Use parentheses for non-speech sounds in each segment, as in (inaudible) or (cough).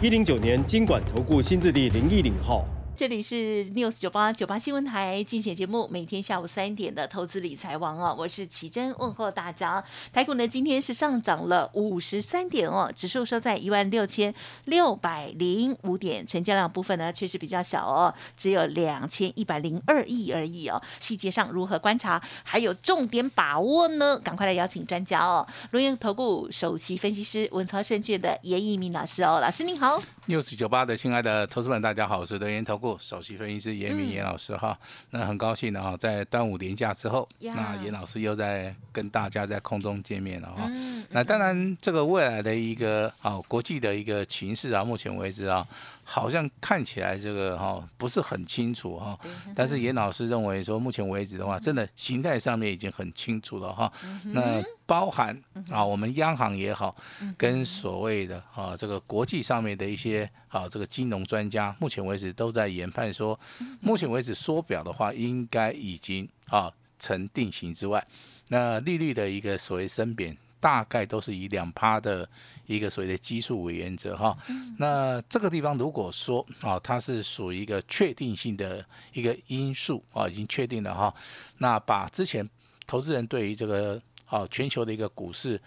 一零九年经管投顾新字第零一零号。这里是 News 九八九八新闻台竞选节目，每天下午三点的投资理财王哦，我是奇珍，问候大家。台股呢今天是上涨了五十三点哦，指数收在一万六千六百零五点，成交量部分呢确实比较小哦，只有两千一百零二亿而已哦。细节上如何观察，还有重点把握呢？赶快来邀请专家哦，龙岩投顾首席分析师文操胜券的严一鸣老师哦，老师您好。News 九八的亲爱的投资们，大家好，我是龙岩投顾。首席分析师严明严老师哈，那很高兴的哈，在端午连假之后，那严老师又在跟大家在空中见面了哈。那当然，这个未来的一个啊国际的一个情势啊，目前为止啊。好像看起来这个哈不是很清楚哈，但是严老师认为说，目前为止的话，真的形态上面已经很清楚了哈。那包含啊，我们央行也好，跟所谓的啊这个国际上面的一些啊这个金融专家，目前为止都在研判说，目前为止缩表的话，应该已经啊成定型之外，那利率的一个所谓升贬，大概都是以两趴的。一个所谓的基数为原则哈，那这个地方如果说啊，它是属于一个确定性的一个因素啊，已经确定了哈，那把之前投资人对于这个啊全球的一个股市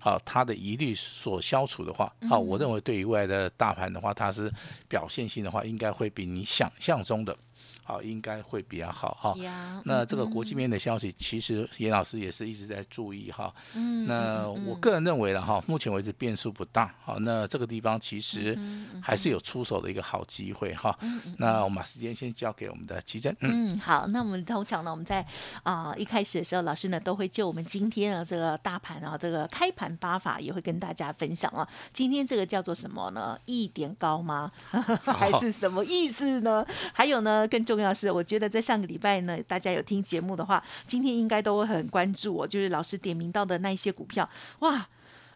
啊它的疑虑所消除的话，啊，我认为对于未来的大盘的话，它是表现性的话，应该会比你想象中的。好，应该会比较好哈。那这个国际面的消息，其实严老师也是一直在注意哈。嗯。那我个人认为了哈，目前为止变数不大。好，那这个地方其实还是有出手的一个好机会哈。嗯那我们把时间先交给我们的奇珍。嗯，好。那我们通常呢，我们在啊一开始的时候，老师呢都会就我们今天的这个大盘啊，这个开盘八法也会跟大家分享啊。今天这个叫做什么呢？一点高吗？(laughs) 还是什么意思呢？还有呢，更。重要是，我觉得在上个礼拜呢，大家有听节目的话，今天应该都会很关注我，就是老师点名到的那一些股票，哇。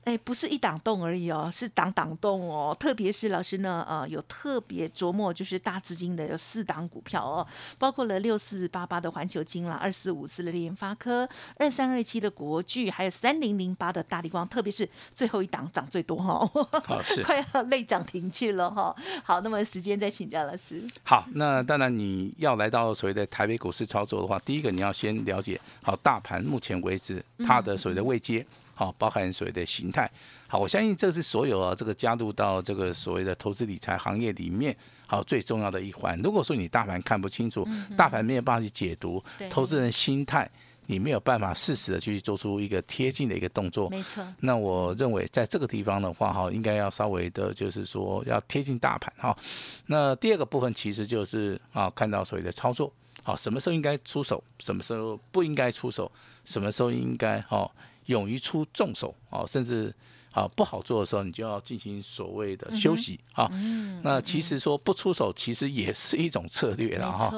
哎，不是一档动而已哦，是档档动哦。特别是老师呢，呃，有特别琢磨，就是大资金的有四档股票哦，包括了六四八八的环球金啦，二四五四的联发科，二三二七的国巨，还有三零零八的大力光。特别是最后一档涨最多哈，(laughs) 快要累涨停去了哈。好，那么时间再请教老师。好，那当然你要来到所谓的台北股市操作的话，第一个你要先了解好大盘目前为止它的所谓的位阶。好，包含所谓的形态。好，我相信这是所有啊，这个加入到这个所谓的投资理财行业里面，好最重要的一环。如果说你大盘看不清楚，大盘没有办法去解读，投资人心态，你没有办法适时的去做出一个贴近的一个动作。没错。那我认为在这个地方的话，哈，应该要稍微的，就是说要贴近大盘哈。那第二个部分其实就是啊，看到所谓的操作，好，什么时候应该出手，什么时候不应该出手，什么时候应该哈。勇于出重手啊，甚至啊不好做的时候，你就要进行所谓的休息啊。那其实说不出手，其实也是一种策略了哈。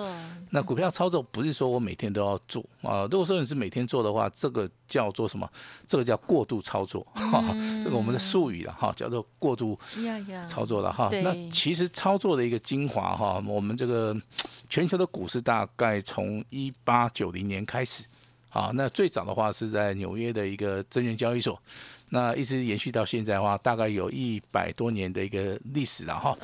那股票操作不是说我每天都要做啊。如果说你是每天做的话，这个叫做什么？这个叫过度操作哈。这个我们的术语了哈，叫做过度操作了哈。那其实操作的一个精华哈，我们这个全球的股市大概从一八九零年开始。啊，那最早的话是在纽约的一个证券交易所，那一直延续到现在的话，大概有一百多年的一个历史了哈。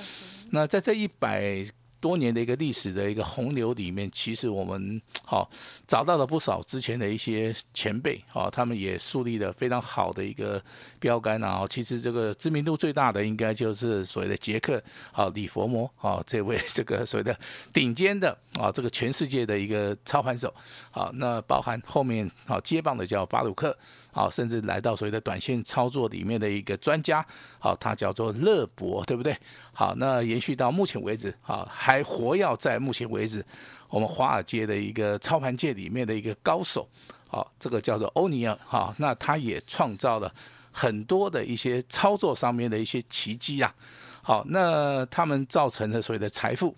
那在这一百。多年的一个历史的一个洪流里面，其实我们 (tsk) 好找到了不少之前的一些前辈，好，他们也树立了非常好的一个标杆然啊。其实这个知名度最大的，应该就是所谓的杰克，好，李佛摩，好，这位 (laughs) 这个所谓的顶尖的啊，这个全世界的一个操盘手，好，那包含后面好接棒的叫巴鲁克。好，甚至来到所谓的短线操作里面的一个专家，好，他叫做乐博，对不对？好，那延续到目前为止，好，还活跃在目前为止，我们华尔街的一个操盘界里面的一个高手，好，这个叫做欧尼尔，好，那他也创造了很多的一些操作上面的一些奇迹啊。好，那他们造成的所谓的财富，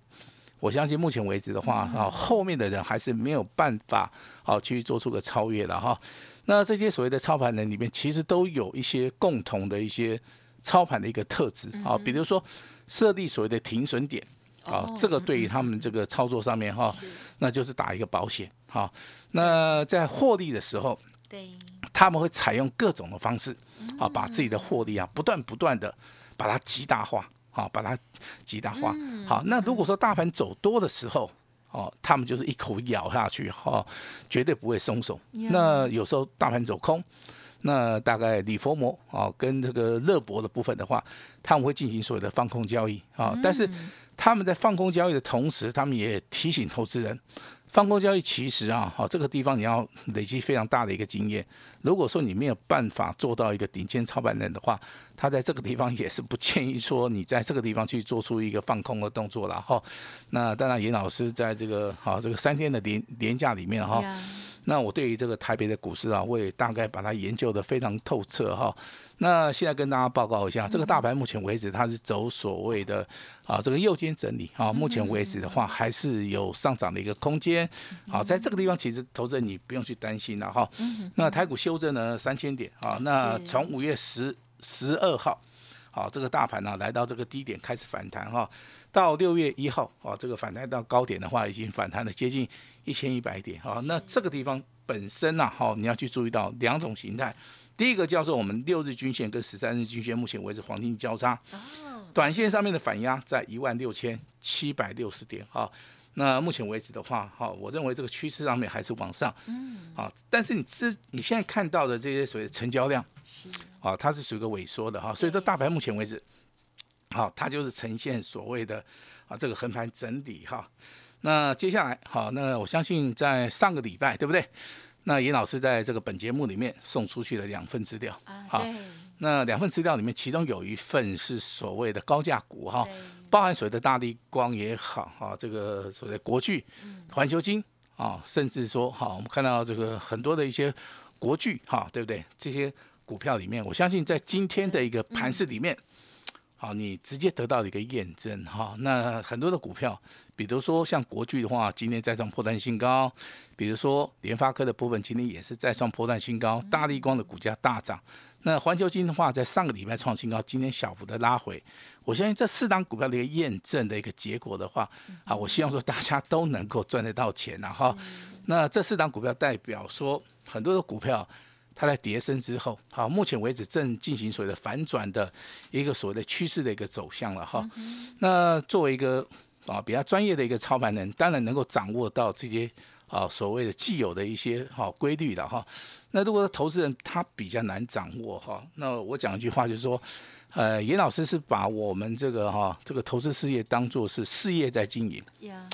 我相信目前为止的话，啊，后面的人还是没有办法好去做出个超越的哈。那这些所谓的操盘人里面，其实都有一些共同的一些操盘的一个特质啊，比如说设立所谓的停损点。啊，这个对于他们这个操作上面哈，那就是打一个保险。哈，那在获利的时候，对，他们会采用各种的方式，啊，把自己的获利啊，不断不断的把它极大化，好，把它极大化。好，那如果说大盘走多的时候，哦，他们就是一口咬下去，哈，绝对不会松手。那有时候大盘走空。那大概李佛摩啊，跟这个乐博的部分的话，他们会进行所谓的放空交易啊，但是他们在放空交易的同时，他们也提醒投资人。放空交易其实啊，好这个地方你要累积非常大的一个经验。如果说你没有办法做到一个顶尖操盘人的话，他在这个地方也是不建议说你在这个地方去做出一个放空的动作了哈。那当然，严老师在这个好这个三天的连连假里面哈，那我对于这个台北的股市啊，我也大概把它研究的非常透彻哈。那现在跟大家报告一下，这个大盘目前为止它是走所谓的啊这个右肩整理啊，目前为止的话还是有上涨的一个空间。好，在这个地方其实投资人你不用去担心了哈。那台股修正呢三千点啊，那从五月十十二号，好这个大盘呢来到这个低点开始反弹哈，到六月一号啊这个反弹到高点的话已经反弹了接近一千一百点啊。那这个地方本身呢，好你要去注意到两种形态。第一个叫做我们六日均线跟十三日均线目前为止黄金交叉，短线上面的反压在一万六千七百六十点哈。那目前为止的话，哈，我认为这个趋势上面还是往上，嗯，好，但是你之你现在看到的这些所谓的成交量是，啊，它是属于一个萎缩的哈，所以说大盘目前为止，好，它就是呈现所谓的啊这个横盘整理哈。那接下来好，那我相信在上个礼拜对不对？那严老师在这个本节目里面送出去的两份资料，好，那两份资料里面，其中有一份是所谓的高价股哈，包含所谓的大力光也好哈，这个所谓的国巨、环球金啊，甚至说哈，我们看到这个很多的一些国巨哈，对不对？这些股票里面，我相信在今天的一个盘市里面。好，你直接得到一个验证哈。那很多的股票，比如说像国巨的话，今天再创破断新高；比如说联发科的部分，今天也是再创破断新高。大力光的股价大涨。那环球金的话，在上个礼拜创新高，今天小幅的拉回。我相信这四档股票的一个验证的一个结果的话，啊，我希望说大家都能够赚得到钱了哈。那这四档股票代表说很多的股票。它在跌升之后，好，目前为止正进行所谓的反转的一个所谓的趋势的一个走向了哈。那作为一个啊比较专业的一个操盘人，当然能够掌握到这些啊所谓的既有的一些哈规律的哈。那如果投资人他比较难掌握哈，那我讲一句话就是说，呃，严老师是把我们这个哈这个投资事业当做是事业在经营，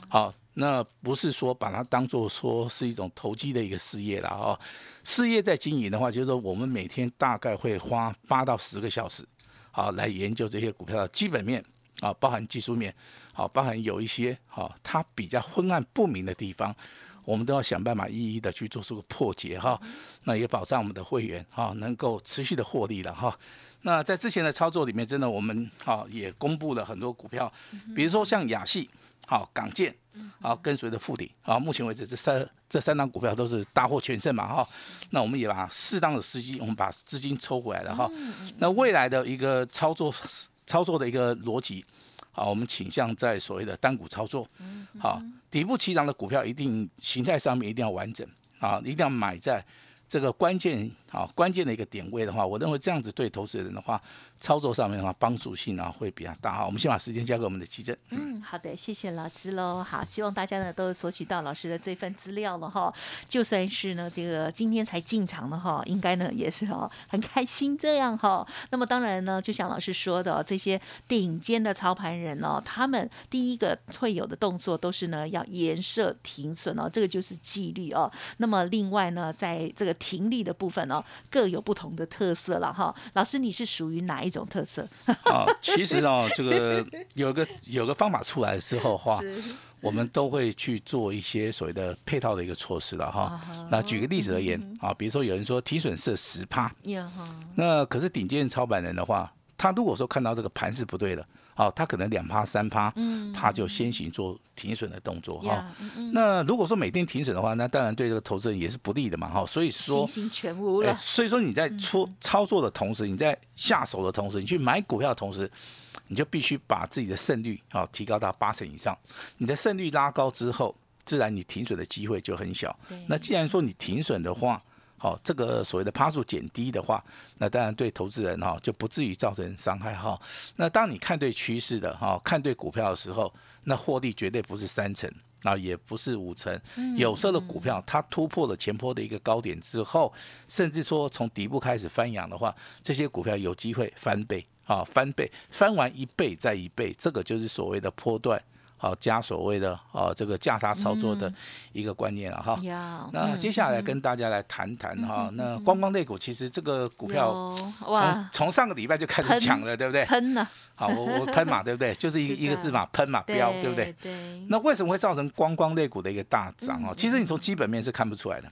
好。那不是说把它当做说是一种投机的一个事业了哈。事业在经营的话，就是说我们每天大概会花八到十个小时，好来研究这些股票的基本面啊，包含技术面，好包含有一些好它比较昏暗不明的地方，我们都要想办法一一的去做出个破解哈。那也保障我们的会员哈能够持续的获利了哈。那在之前的操作里面，真的我们哈也公布了很多股票，比如说像亚系。好，港建，好，跟随着富鼎，啊，目前为止这三这三档股票都是大获全胜嘛，哈，那我们也把适当的时机，我们把资金抽回来了，哈，那未来的一个操作操作的一个逻辑，好，我们倾向在所谓的单股操作，好，底部起涨的股票一定形态上面一定要完整，啊，一定要买在这个关键，好，关键的一个点位的话，我认为这样子对投资人的话。操作上面的话，帮助性呢会比较大哈。我们先把时间交给我们的奇正。嗯，好的，谢谢老师喽。好，希望大家呢都索取到老师的这份资料了哈。就算是呢这个今天才进场的哈，应该呢也是哈很开心这样哈。那么当然呢，就像老师说的，这些顶尖的操盘人哦，他们第一个会有的动作都是呢要严设停损哦，这个就是纪律哦。那么另外呢，在这个停利的部分哦，各有不同的特色了哈。老师，你是属于哪一？种特色啊，其实啊，这个有个有个方法出来之后话，(laughs) 我们都会去做一些所谓的配套的一个措施了哈。那举个例子而言啊，比如说有人说提损是十趴，那可是顶尖操盘人的话，他如果说看到这个盘是不对的，好，他可能两趴三趴，嗯他就先行做停损的动作哈。那如果说每天停损的话，那当然对这个投资人也是不利的嘛哈。所以说所以说你在出操作的同时，你在下手的同时，你去买股票的同时，你就必须把自己的胜率啊提高到八成以上。你的胜率拉高之后，自然你停损的机会就很小。那既然说你停损的话，好、这个所谓的趴数减低的话，那当然对投资人哈、就不至于造成伤害哈、那当你看对趋势的哈、看对股票的时候，那获利绝对不是三成。啊，也不是五成，有时候的股票它突破了前坡的一个高点之后，甚至说从底部开始翻扬的话，这些股票有机会翻倍啊，翻倍，翻完一倍再一倍，这个就是所谓的波段，好、加所谓的啊这个价差操作的一个观念了哈。呀，那接下来跟大家来谈谈哈，那观光类股其实这个股票从哇从上个礼拜就开始喷抢了，对不对？喷了，(laughs) 好，我我喷嘛，对不对？就是一个一个字嘛，喷嘛，标，对不对？？对，那为什么会造成观光类股的一个大涨嗯哦？其实你从基本面是看不出来的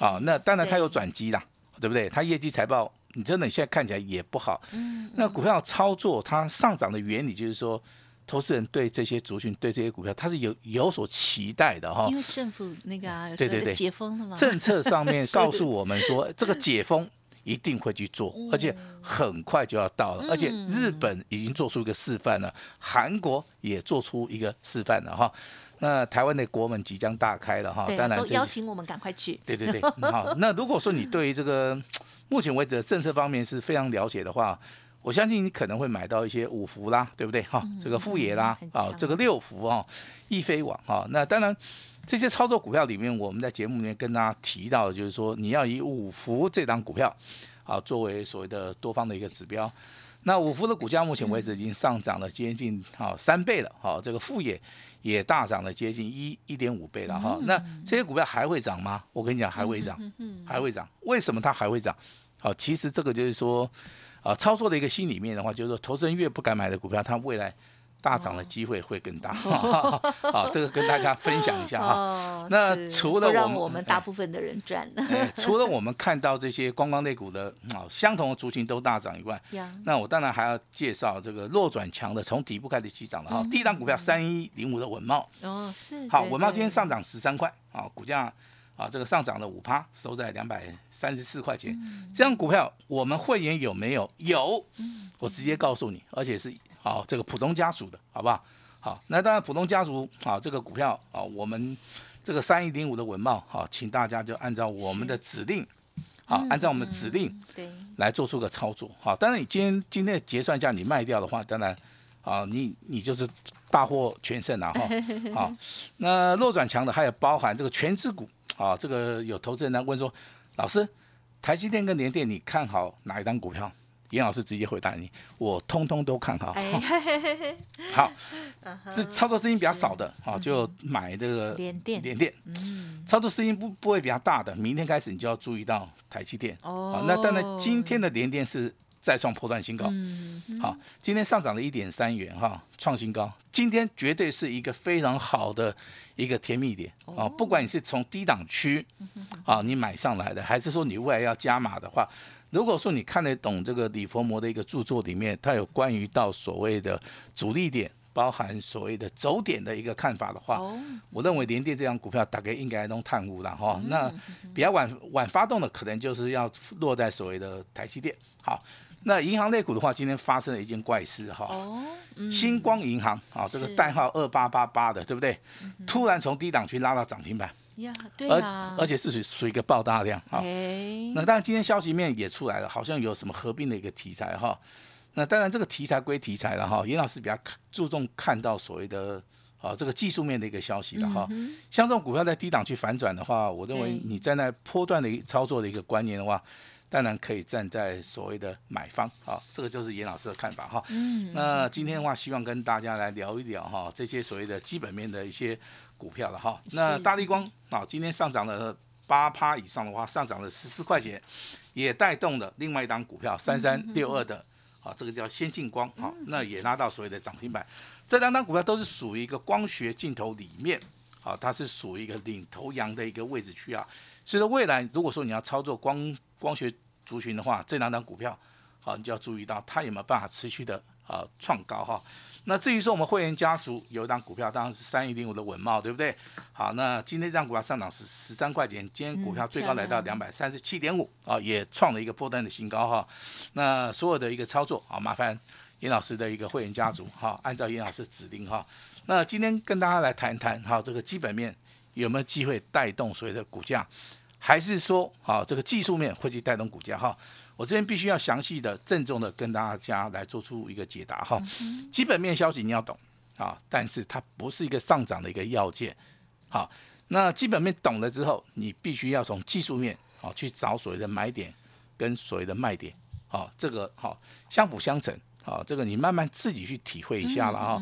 啊。那当然它有转机啦，对不对？它业绩财报，你真的现在看起来也不好。嗯那股票操作它上涨的原理就是说，投资人对这些族群、对这些股票，他是有有所期待的哈因。为政府那个啊，有对对对解封了嘛，政策上面告诉我们说，这个解封一定会去做，而且很快就要到了，而且日本已经做出一个示范了，韩国也做出一个示范了哈。那台湾的国门即将大开了哈，当然都邀请我们赶快去，对对对，嗯好。(laughs) 那如果说你对于这个目前为止的政策方面是非常了解的话，我相信你可能会买到一些五福啦，对不对？哈，这个富野啦啊，强这个六福啊，易飞网啊，那当然。这些操作股票里面，我们在节目里面跟大家提到的，就是说你要以五福这张股票啊作为所谓的多方的一个指标。那五福的股价目前为止已经上涨了接近啊三倍了，好、这个富野也大涨了接近一一点五倍了哈、那这些股票还会涨吗？我跟你讲，还会涨，还会涨。为什么它还会涨？好、其实这个就是说啊，操作的一个心里面的话，就是说投资人越不敢买的股票，它未来大涨的机会会更大。(laughs) 好，这个跟大家分享一下哈。哦，那除了我们我们大部分的人赚哎，除了我们看到这些观光类股的啊相同的族群都大涨以外，那我当然还要介绍这个弱转强的，从底部开始起涨的哈。第一档股票三一零五的稳茂，哦是，好，对稳茂今天上涨十三块啊，股价啊这个上涨了五趴，收在两百三十四块钱。这样股票我们会员有没有？有，我直接告诉你，而且是好这个普通家属的，好不好？好，那当然普通家族啊这个股票啊，我们这个三一零五的文茂好，请大家就按照我们的指令，好，按照我们的指令。来做出个操作。好，当然你今天今天的结算价你卖掉的话，当然啊，你你就是大获全胜了哈。好，(laughs) 那弱转强的还有包含这个全资股啊，这个有投资人来问说，老师，台积电跟联电你看好哪一张股票？严老师直接回答你，我通通都看好。哎，(laughs) 好，这操作资金比较少的啊，就买这个联电联电。嗯，操作资金不不会比较大的，明天开始你就要注意到台积电。哦好那当然今天的联电是再创破断新高。嗯，好，今天上涨了一点三元哈，创新高。今天绝对是一个非常好的一个甜蜜点啊！不管你是从低档区啊你买上来的，还是说你未来要加码的话，如果说你看得懂这个李佛摩的一个著作里面，它有关于到所谓的主力点。包含所谓的走点的一个看法的话，哦，我认为联电这张股票大概应该能探悟了哈。那比较晚晚发动的，可能就是要落在所谓的台积电。好，那银行类股的话，今天发生了一件怪事哈。星光银行啊，这个代号二八八八的，对不对？突然从低档区拉到涨停板，呀，对而啊，而且是属属于一个爆大量啊。哎，那当然，今天消息面也出来了，好像有什么合并的一个题材哈。那当然，这个题材归题材了哈。严老师比较注重看到所谓的啊这个技术面的一个消息了哈。像这种股票在低档去反转的话，我认为你站在波段的一操作的一个观念的话，当然可以站在所谓的买方啊。这个就是严老师的看法哈。嗯，那今天的话，希望跟大家来聊一聊哈这些所谓的基本面的一些股票了哈。那大力光啊，今天上涨了八趴以上的话，上涨了十四块钱，也带动了另外一档股票三三六二的啊，这个叫先进光啊，那也拉到所谓的涨停板。这两档股票都是属于一个光学镜头里面啊，它是属于一个领头羊的一个位置区啊。所以说未来如果说你要操作光光学族群的话，这两档股票好，你就要注意到它有没有办法持续的啊创高哈。那至于说我们会员家族有一档股票，当然是三一零五的稳茂，对不对？好，那今天这张股票上涨是十三块钱，今天股票最高来到两百三十七点五啊，也创了一个波段的新高哈。那所有的一个操作啊，麻烦严老师的一个会员家族哈，按照严老师的指令哈。那今天跟大家来谈谈哈，这个基本面有没有机会带动所谓的股价，还是说啊这个技术面会去带动股价哈？我这边必须要详细的、郑重的跟大家来做出一个解答哈。基本面消息你要懂啊，但是它不是一个上涨的一个要件。好，那基本面懂了之后，你必须要从技术面啊去找所谓的买点跟所谓的卖点。好，这个好相辅相成。好，这个你慢慢自己去体会一下了啊。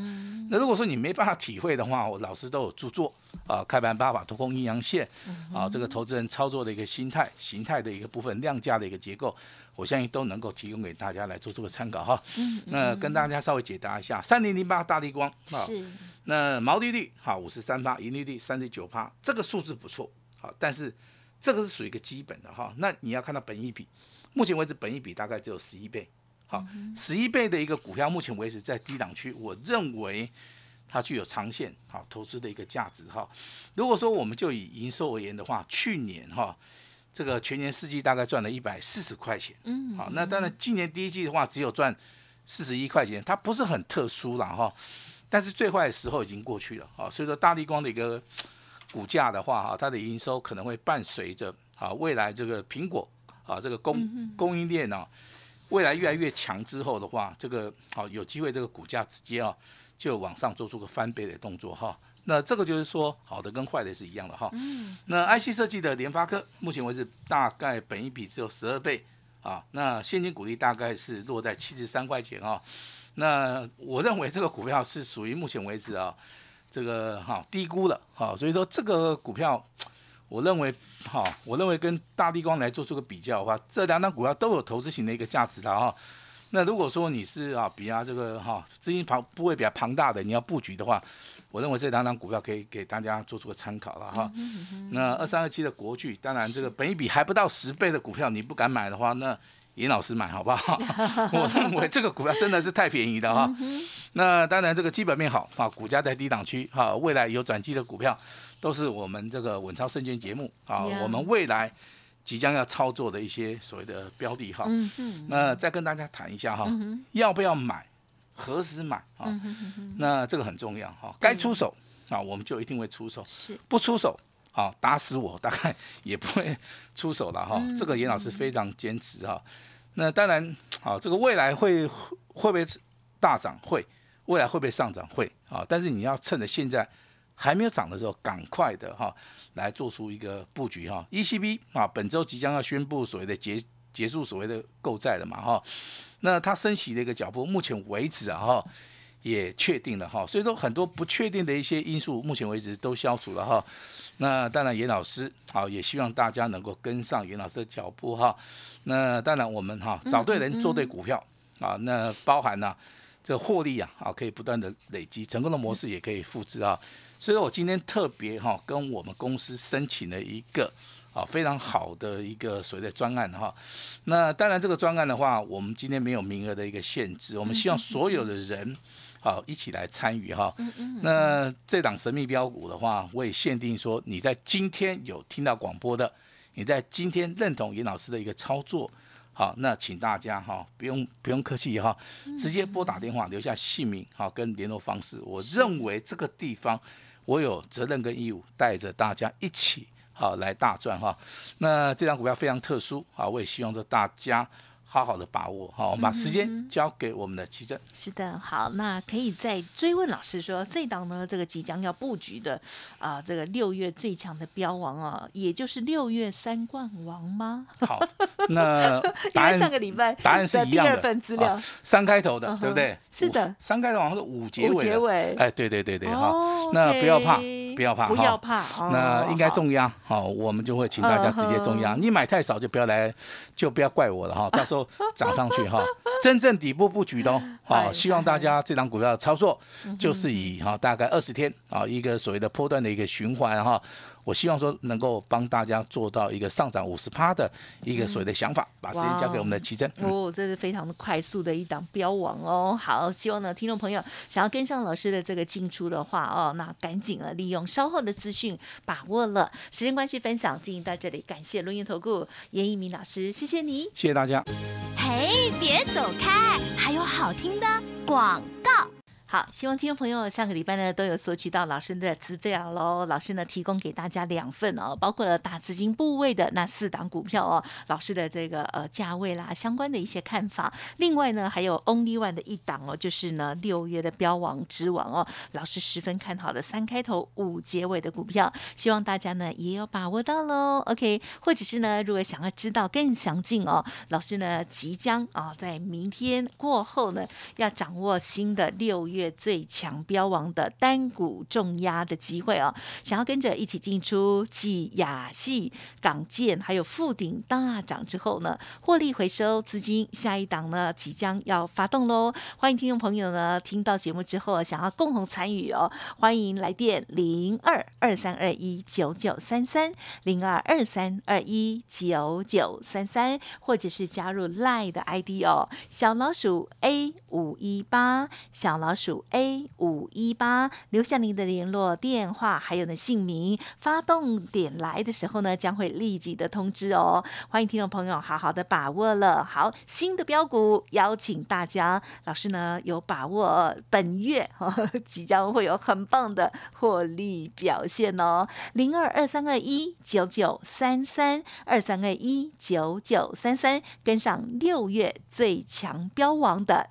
那如果说你没办法体会的话，我老师都有著作啊，开盘八法、突空阴阳线啊，这个投资人操作的一个心态、形态的一个部分、量价的一个结构。我相信都能够提供给大家来做这个参考哈。嗯。那跟大家稍微解答一下，三零零八大力光啊。是。那毛利率好五十三趴，盈利率三十九趴，这个数字不错。好，但是这个是属于一个基本的哈。那你要看到本益比，目前为止本益比大概只有十一倍。好，十一倍的一个股票，目前为止在低档区，我认为它具有长线好投资的一个价值哈。如果说我们就以营收而言的话，去年哈。这个全年四季大概赚了一百四十块钱，嗯，好，那当然今年第一季的话只有赚四十一块钱，它不是很特殊了哈，但是最坏的时候已经过去了啊，所以说大力光的一个股价的话哈，它的营收可能会伴随着啊未来这个苹果啊这个供供应链呢未来越来越强之后的话，这个好有机会这个股价直接啊就往上做出个翻倍的动作哈。那这个就是说，好的跟坏的是一样的哈。嗯。那 IC 设计的联发科，目前为止大概本一比只有十二倍啊。那现金股利大概是落在七十三块钱啊。那我认为这个股票是属于目前为止啊，这个哈低估了哈。所以说这个股票，我认为哈，我认为跟大地光来做出个比较的话，这两档股票都有投资型的一个价值的哈。那如果说你是啊比较这个哈资金庞部位比较庞大的，你要布局的话。我认为这两档股票可以给大家做出个参考了哈。那二三二七的国巨，当然这个本一比还不到十倍的股票，你不敢买的话，那尹老师买好不好？(laughs) 我认为这个股票真的是太便宜了哈。那当然这个基本面好啊，股价在低档区哈，未来有转机的股票，都是我们这个稳操胜券节目啊，我们未来即将要操作的一些所谓的标的哈。那再跟大家谈一下哈，要不要买？何时买啊？那这个很重要哈。该出手啊，我们就一定会出手。是不出手，好打死我大概也不会出手了哈。这个严老师非常坚持哈。那当然，好这个未来会会不会大涨？会，未来会不会上涨？会啊。但是你要趁着现在还没有涨的时候，赶快的哈来做出一个布局哈。ECB 啊，本周即将要宣布所谓的结结束所谓的购债了嘛哈。那它升息的一个脚步，目前为止啊哈，也确定了哈，所以说很多不确定的一些因素，目前为止都消除了哈。那当然，严老师好，也希望大家能够跟上严老师的脚步哈。那当然，我们哈找对人做对股票啊，那包含呢这获利啊啊可以不断的累积，成功的模式也可以复制啊。所以我今天特别哈跟我们公司申请了一个。啊，非常好的一个所谓的专案哈。那当然，这个专案的话，我们今天没有名额的一个限制，我们希望所有的人好一起来参与哈。那这档神秘标股的话，我也限定说，你在今天有听到广播的，你在今天认同严老师的一个操作，好，那请大家哈，不用不用客气哈，直接拨打电话，留下姓名好跟联络方式。我认为这个地方，我有责任跟义务带着大家一起。好，来大赚哈！那这张股票非常特殊啊，我也希望说大家。好好的把握，好，我们把时间交给我们的奇正。是的，好，那可以再追问老师说，这档呢，这个即将要布局的啊，这个六月最强的标王啊，也就是六月三冠王吗？好，(laughs) 那答案上个礼拜答案是一样的。份资料三开头的，对不对？是的，三开头好像是五结尾。结尾，哎，对对对对，哈，那不要怕，不要怕，不要怕，那应该重压，好，我们就会请大家直接重压。你买太少就不要来，就不要怪我了哈，(laughs) 到时候。涨上去哈，真正底部布局的哦，(laughs) 希望大家这张股票的操作就是以哈大概二十天啊一个所谓的波段的一个循环哈，我希望说能够帮大家做到一个上涨五十趴的一个所谓的想法，把时间交给我们的奇珍。嗯哦，这是非常的快速的一档标王哦。好，希望呢，听众朋友想要跟上老师的这个进出的话哦，那赶紧啊，利用稍后的资讯把握了。时间关系，分享进行到这里，感谢录音投顾严一鸣老师，谢谢你。谢谢大家。嘿，别走开，还有好听的广告。好，希望听众朋友上个礼拜呢都有索取到老师的资料喽。老师呢提供给大家两份哦，包括了大资金部位的那四档股票哦，老师的这个呃价位啦相关的一些看法。另外呢还有 Only One 的一档哦，就是呢六月的标王之王哦，老师十分看好的三开头五结尾的股票，希望大家呢也有把握到喽。OK，或者是呢如果想要知道更详尽哦，老师呢即将啊在明天过后呢要掌握新的六月。月最强标王的单股重压的机会哦，想要跟着一起进出，继亚细、港建还有富鼎大涨之后呢，获利回收资金，下一档呢即将要发动喽。欢迎听众朋友呢听到节目之后想要共同参与哦，欢迎来电零二二三二一九九三三零二二三二一九九三三，或者是加入赖的 ID 哦，小老鼠 A 五一八，小老鼠。A 五一八，留下您的联络电话，还有呢姓名。发动点来的时候呢，将会立即的通知哦。欢迎听众朋友好好的把握了。好，新的标股邀请大家，老师呢有把握本月 (laughs) 即将会有很棒的获利表现哦。零二二三二一九九三三二三二一九九三三，跟上六月最强标王的